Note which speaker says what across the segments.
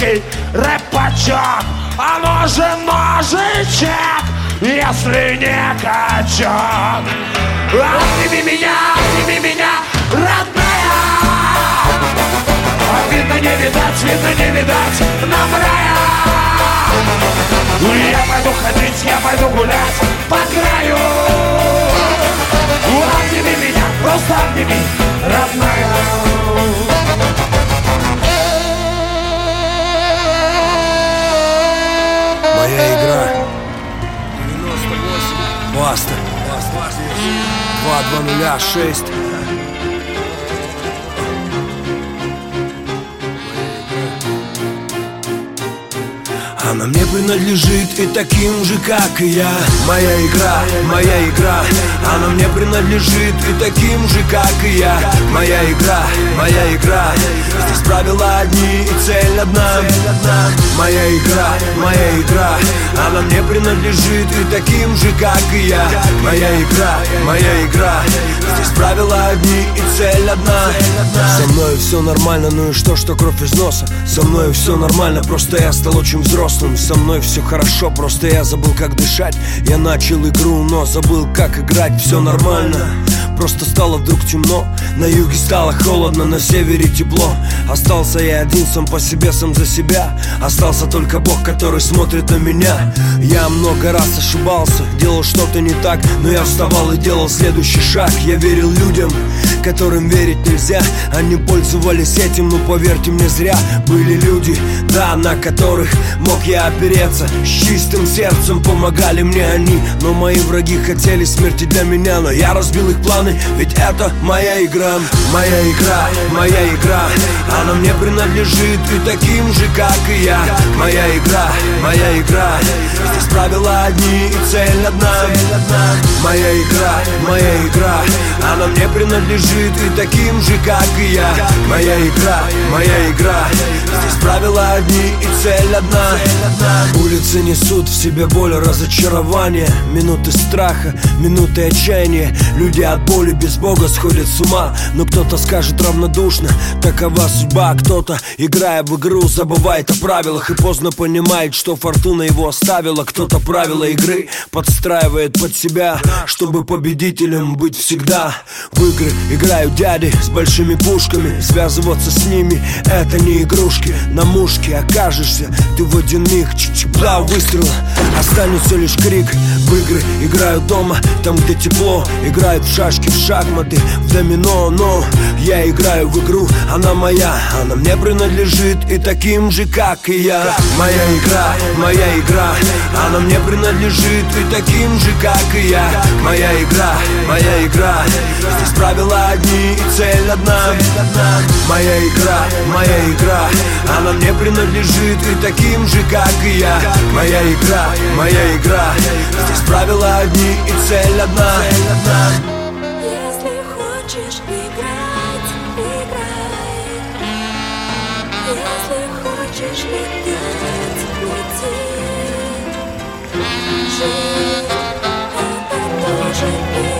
Speaker 1: Русский рэпачок. А ножи ножичек Если не качок. Обними меня, обними меня, родная. Видно не видать, видно не видать нам рая. Я пойду ходить, я пойду гулять по краю. Обними меня, просто обними, родная
Speaker 2: Моя игра. 98 Баста 2206 Она мне принадлежит и таким же, как и я. Моя игра, моя игра. Она мне принадлежит и таким же, как и я. Моя игра, моя игра. Здесь правила одни и цель одна. Моя игра, моя игра. Она мне принадлежит и таким же, как и я. Моя игра, моя игра. Здесь правила одни и цель одна. Со мной все нормально, ну и что, что кровь из носа? Со мной все нормально, просто я стал очень взрослым взрослым Со мной все хорошо, просто я забыл как дышать. Я начал игру, но забыл как играть. Все нормально. Просто стало вдруг темно. На юге стало холодно, на севере тепло. Остался я один сам по себе, сам за себя. Остался только Бог, который смотрит на меня. Я много раз ошибался, делал что-то не так Но я вставал и делал следующий шаг. Я верил людям, которым верить нельзя. Они пользовались этим, но поверьте мне зря. Были люди, да, на которых мог я опереться. С чистым сердцем помогали мне они. Но мои враги хотели смерти для меня Но я разбил их планы. Ведь это моя игра, моя игра, моя игра. Она мне принадлежит и таким же, как и я. Моя игра, моя игра. Здесь правила одни и цель одна. Моя игра, моя игра. Она мне принадлежит и таким же, как и я. Моя игра, моя игра. Здесь правила одни и цель одна. Улицы несут в себе боль разочарования Минуты страха, минуты отчаяния. Люди от боли без Бога сходят с ума. Но кто-то скажет равнодушно Такова судьба. Кто-то, играя в игру, забывает о правилах И поздно понимает, что фортуна его оставила. Кто-то правила игры подстраивает под себя Чтобы победителем быть всегда. В игры играют дяди с большими пушками Связываться с ними это не игрушки. На мушке окажешься ты в один миг Чик-чик, два выстрела Останется лишь крик В игры играют дома, там где тепло Играют в шашки в шахматы, в домино Но я играю в игру, она моя Она мне принадлежит и таким же, как и я. Моя игра, моя игра Она мне принадлежит и таким же, как и я. Моя игра, моя игра Здесь правила одни и цель одна. Моя игра, моя игра Она мне принадлежит и таким же, как и я. Моя игра, моя игра Здесь правила одни и цель одна.
Speaker 3: Хочешь играть, играй. Если хочешь лететь, лети. Жизнь — это тоже игра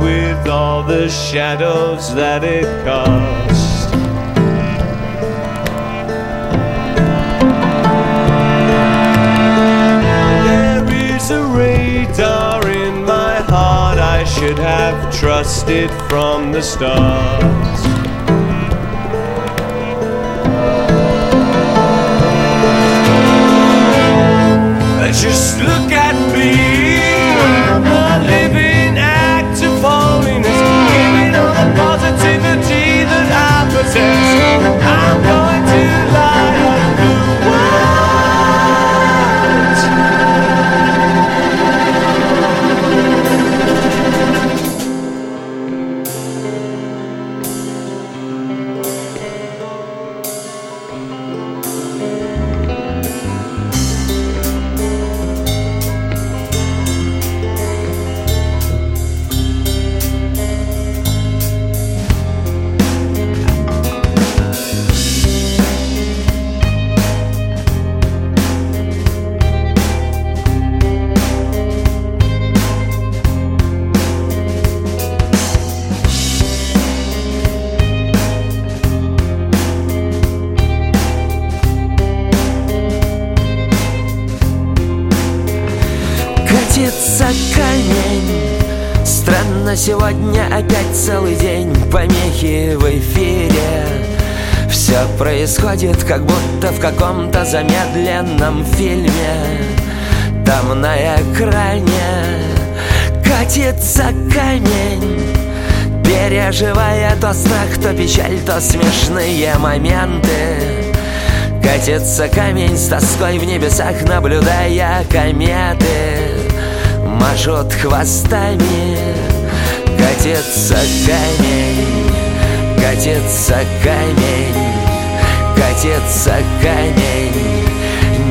Speaker 4: With all the shadows that it casts. There is a radar in my heart I should have trusted from the start. Just look at
Speaker 5: происходит, как будто в каком-то замедленном фильме. Там на экране Катится камень Переживая то страх, то печаль, то смешные моменты. Катится камень с тоской в небесах, наблюдая кометы. Машут хвостами Катится камень, катится камень Катится камень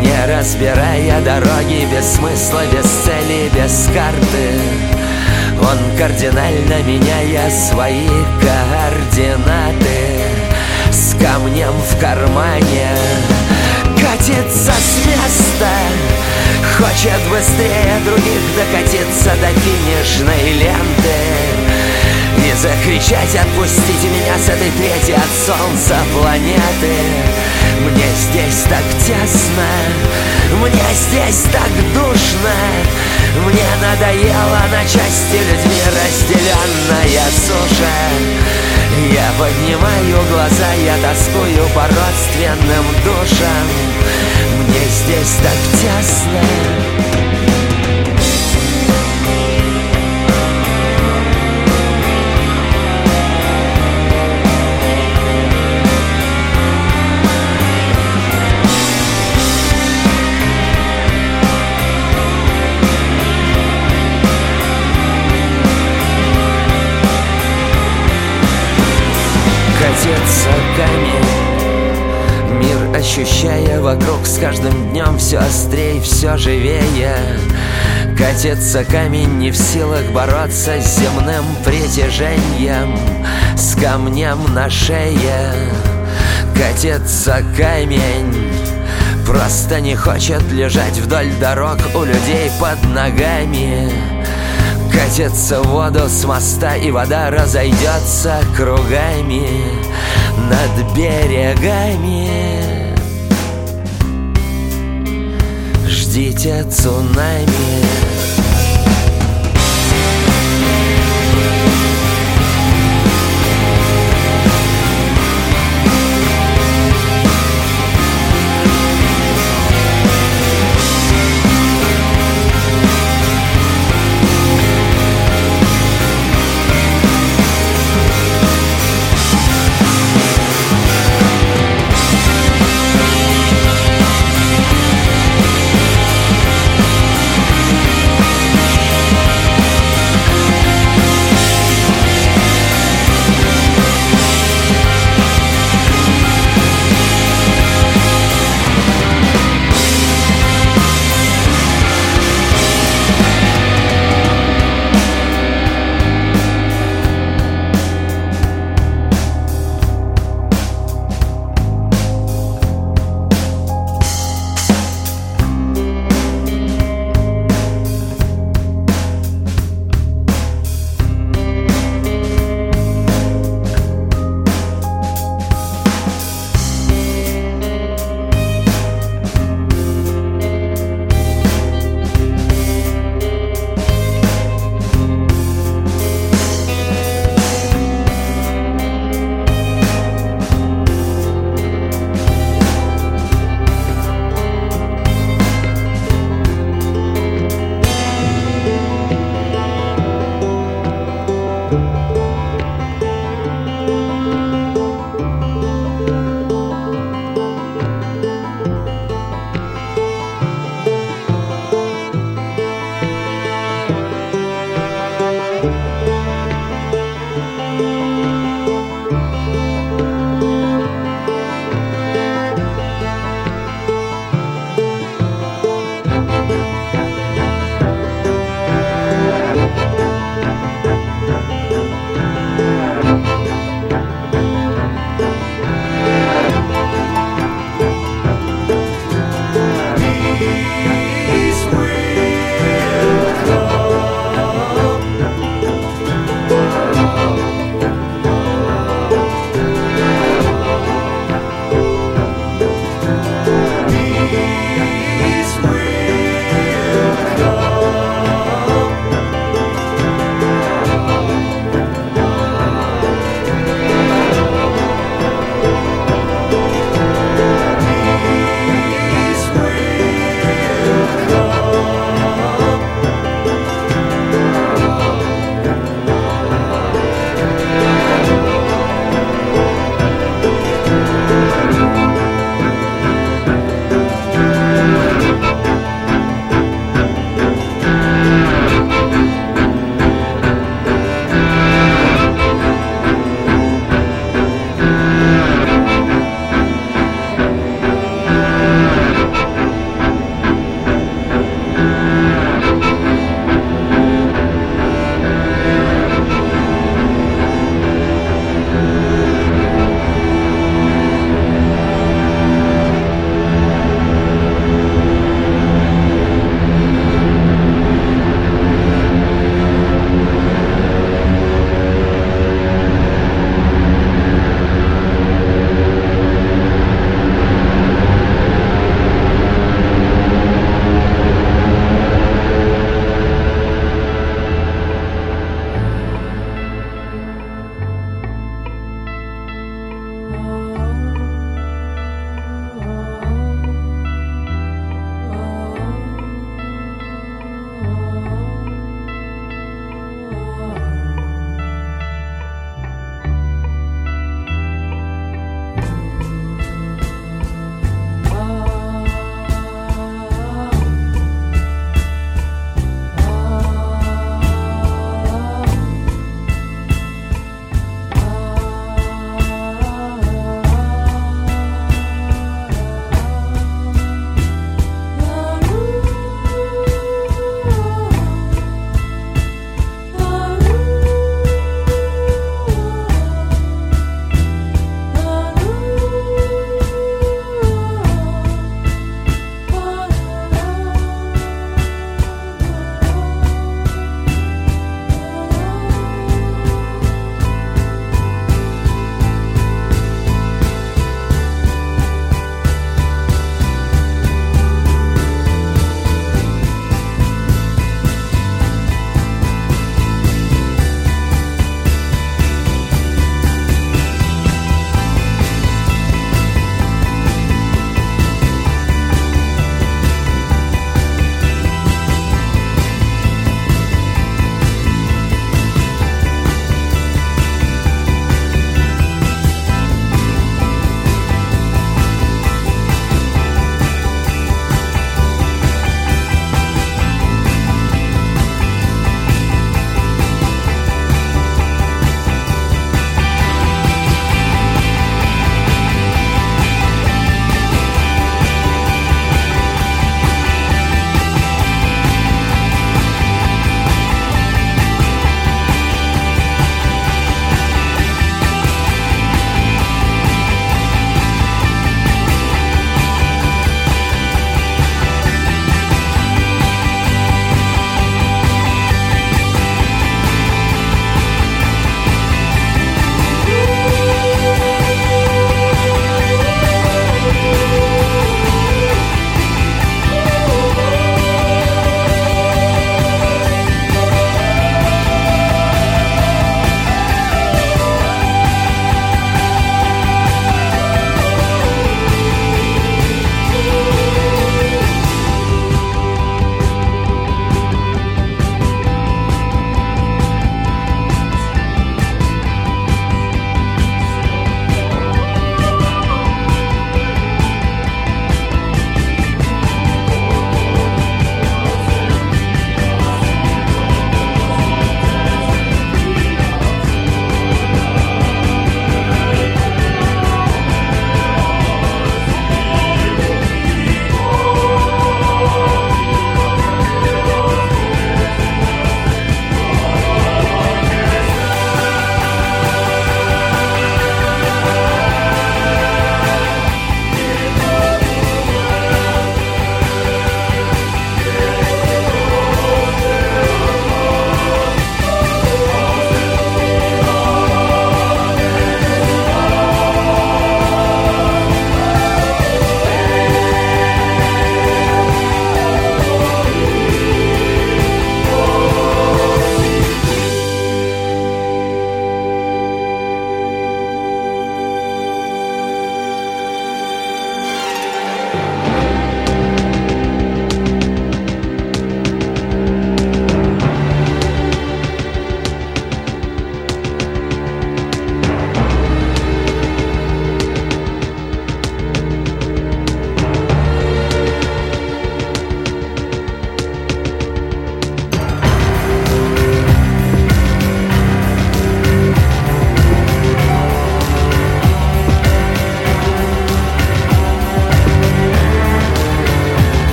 Speaker 5: Не разбирая дороги без смысла, без цели, без карты. Он кардинально меняя свои координаты С камнем в кармане Катится с места Хочет быстрее других докатиться до финишной ленты И закричать «Отпустите меня с этой третьей от солнца планеты!» Мне здесь так тесно, мне здесь так душно. Мне надоело на части людьми разделенная суша. Я поднимаю глаза, я тоскую по родственным душам. Мне здесь так тесно ощущая вокруг с каждым днем все острее, все живее. Катится камень не в силах бороться с земным притяжением С камнем на шее. Катится камень Просто не хочет лежать вдоль дорог у людей под ногами. Катится в воду с моста и вода разойдется кругами над берегами Ждите цунами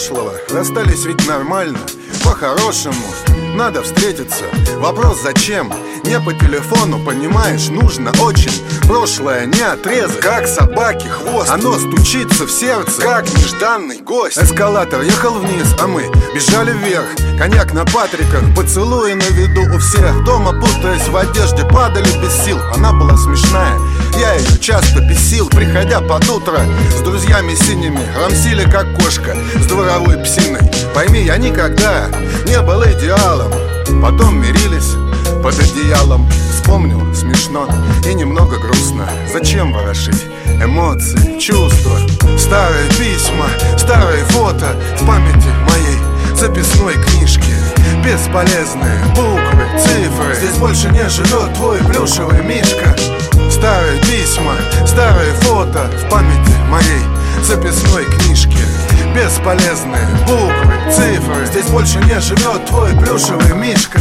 Speaker 6: прошлого? Расстались ведь нормально, по-хорошему. Надо встретиться. Вопрос зачем? Не по телефону, понимаешь, нужно очень. Прошлое не отрезать, как собаки хвост. Оно стучится в сердце, как нежданный гость. Эскалатор ехал вниз, а мы бежали вверх. Коньяк на патриках, поцелуи на виду у всех. Дома путаясь в одежде, падали без сил. Она была смешная, я ее часто бесил Приходя под утро с друзьями синими Рамсили как кошка с дворовой псиной. Пойми, я никогда не был идеалом. Потом мирились под одеялом. Вспомнил, смешно и немного грустно. Зачем ворошить эмоции, чувства? Старые письма, старые фото В памяти моей. Записной книжке Бесполезные буквы, цифры. Здесь больше не живет твой плюшевый мишка Старые письма, старые фото В памяти моей записной книжке Бесполезные буквы, цифры. Здесь больше не живет твой плюшевый мишка.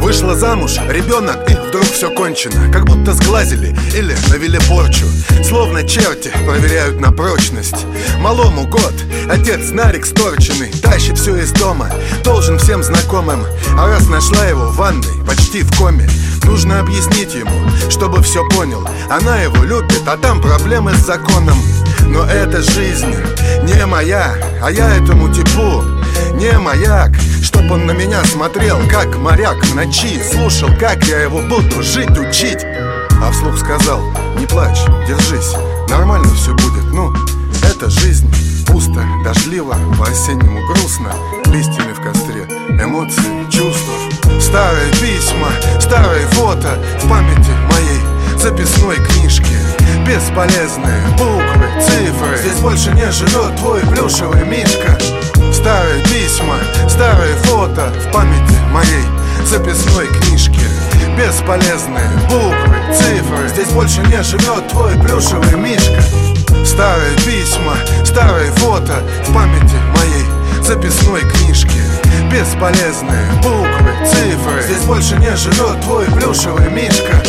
Speaker 6: Вышла замуж, ребенок, и вдруг все кончено. Как будто сглазили или навели порчу. Словно черти проверяют на прочность. Малому год, отец нарик сторченный Тащит все из дома, должен всем знакомым А раз нашла его в ванной, почти в коме Нужно объяснить ему, чтобы все понял. Она его любит, а там проблемы с законом. Но это жизнь не моя, а я этому типу. Не маяк Чтоб он на меня смотрел, как моряк в ночи. Слушал, как я его буду жить, учить. А вслух сказал, не плачь, держись Нормально все будет, ну, это жизнь Пусто, дождливо, по-осеннему грустно. Листьями в костре, эмоции, чувства. Старые письма, старые фото В памяти моей. Записной книжке Бесполезные буквы, цифры. Здесь больше не живет твой плюшевый мишка. Старые письма, старые фото В памяти моей. Записной книжке Бесполезные буквы, цифры. Здесь больше не живет твой плюшевый мишка. Старые письма, старые фото В памяти моей записной книжке Бесполезные буквы, цифры. Здесь больше не живет твой плюшевый мишка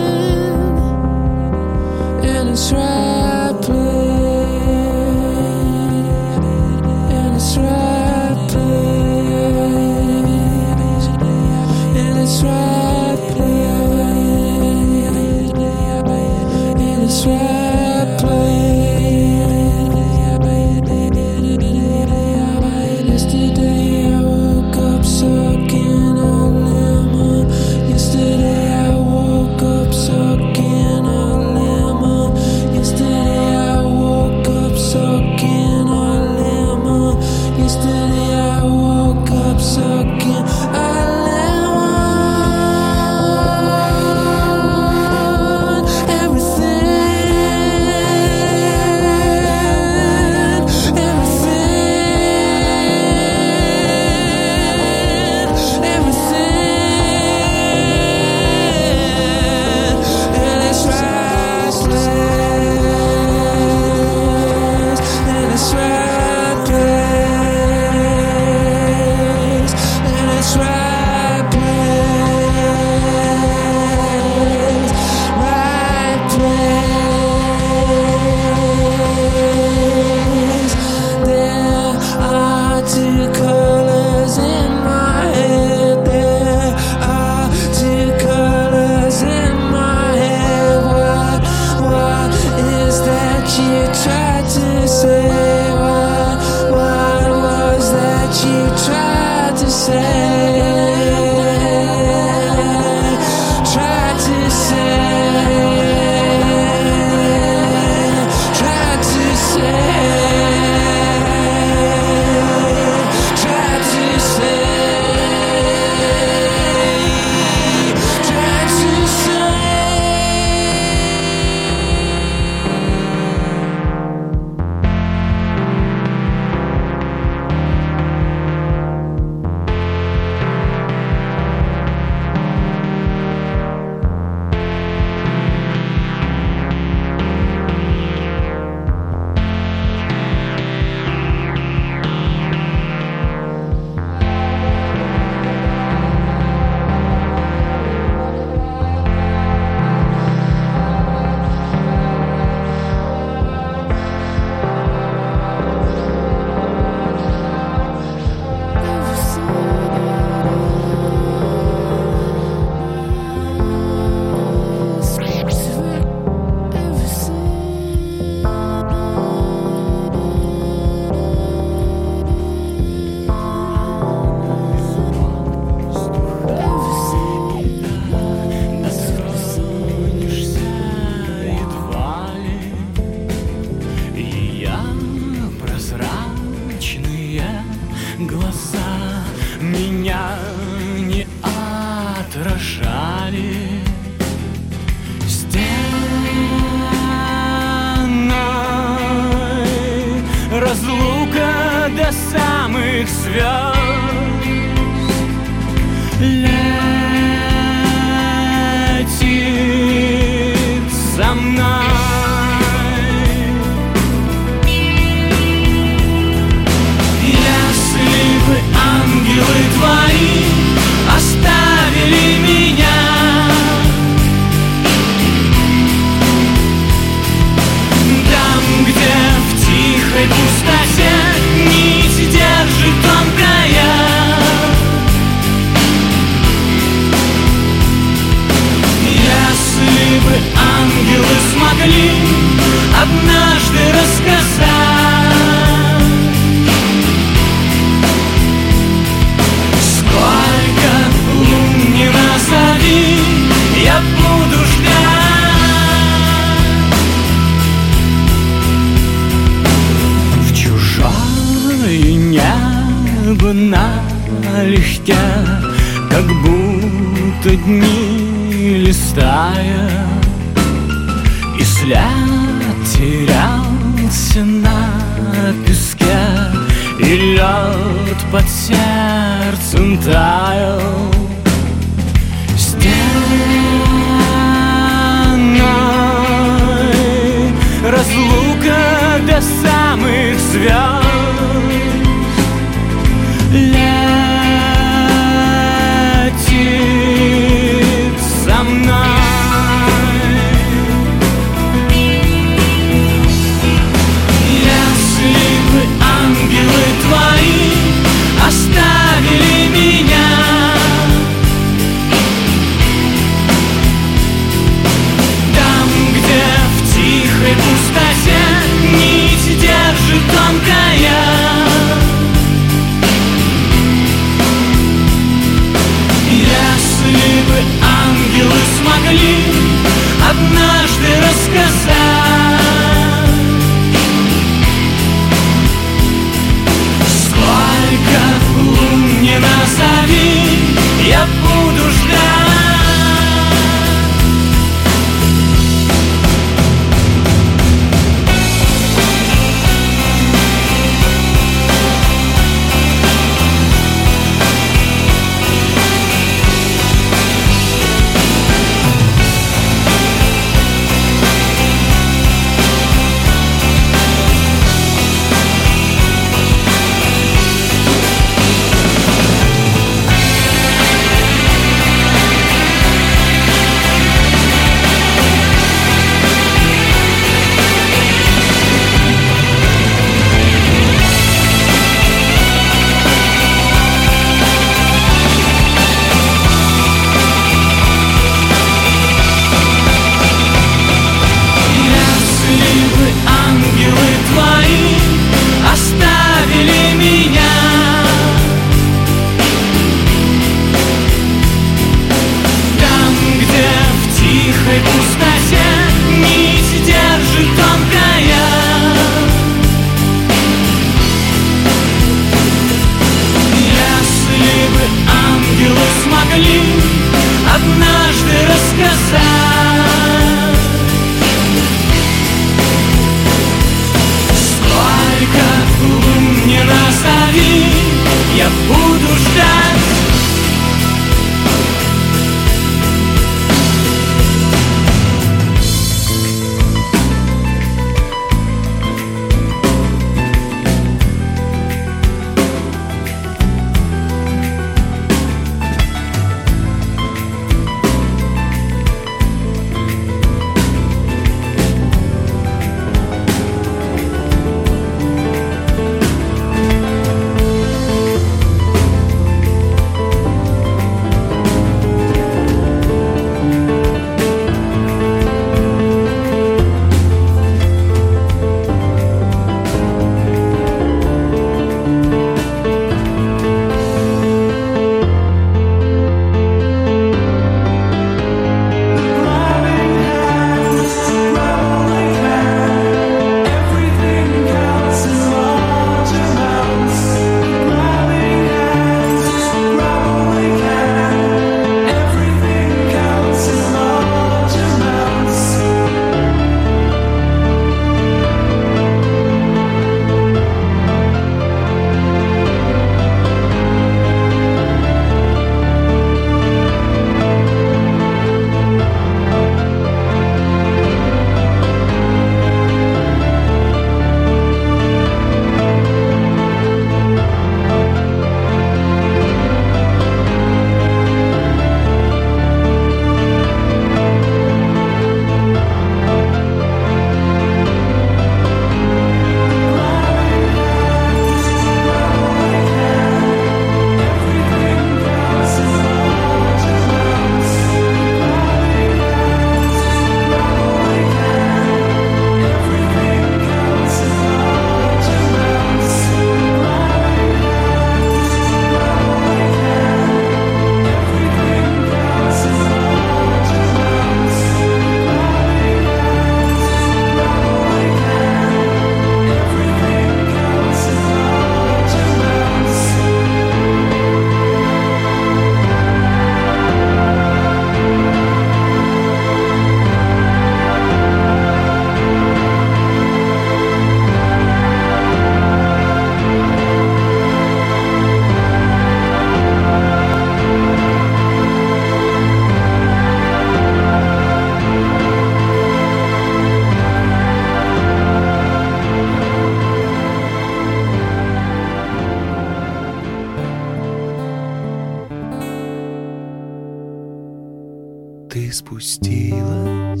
Speaker 7: Ты спустилась,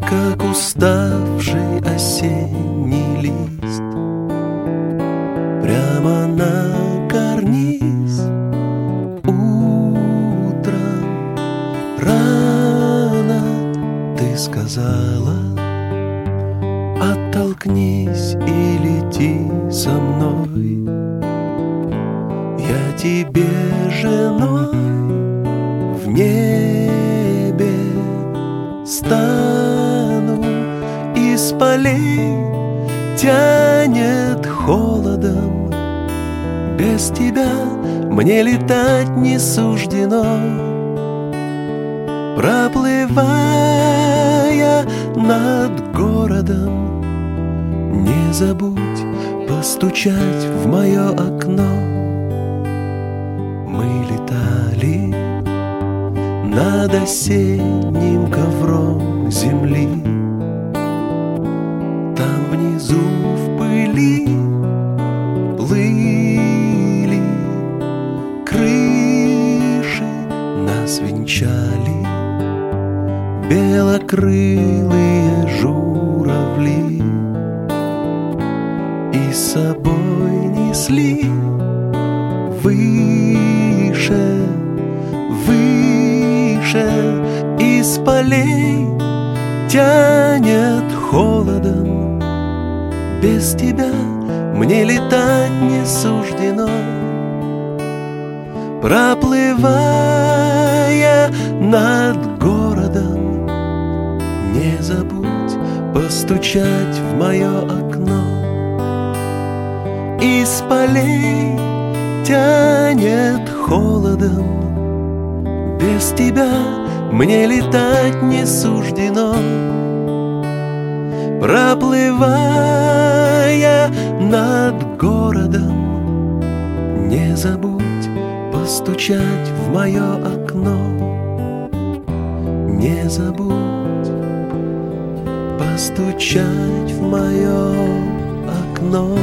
Speaker 7: как уставший постучать в мое окно. Из полей тянет холодом. Без тебя мне летать не суждено. Проплывая над городом Не забудь постучать в мое окно. Не забудь постучать в мое окно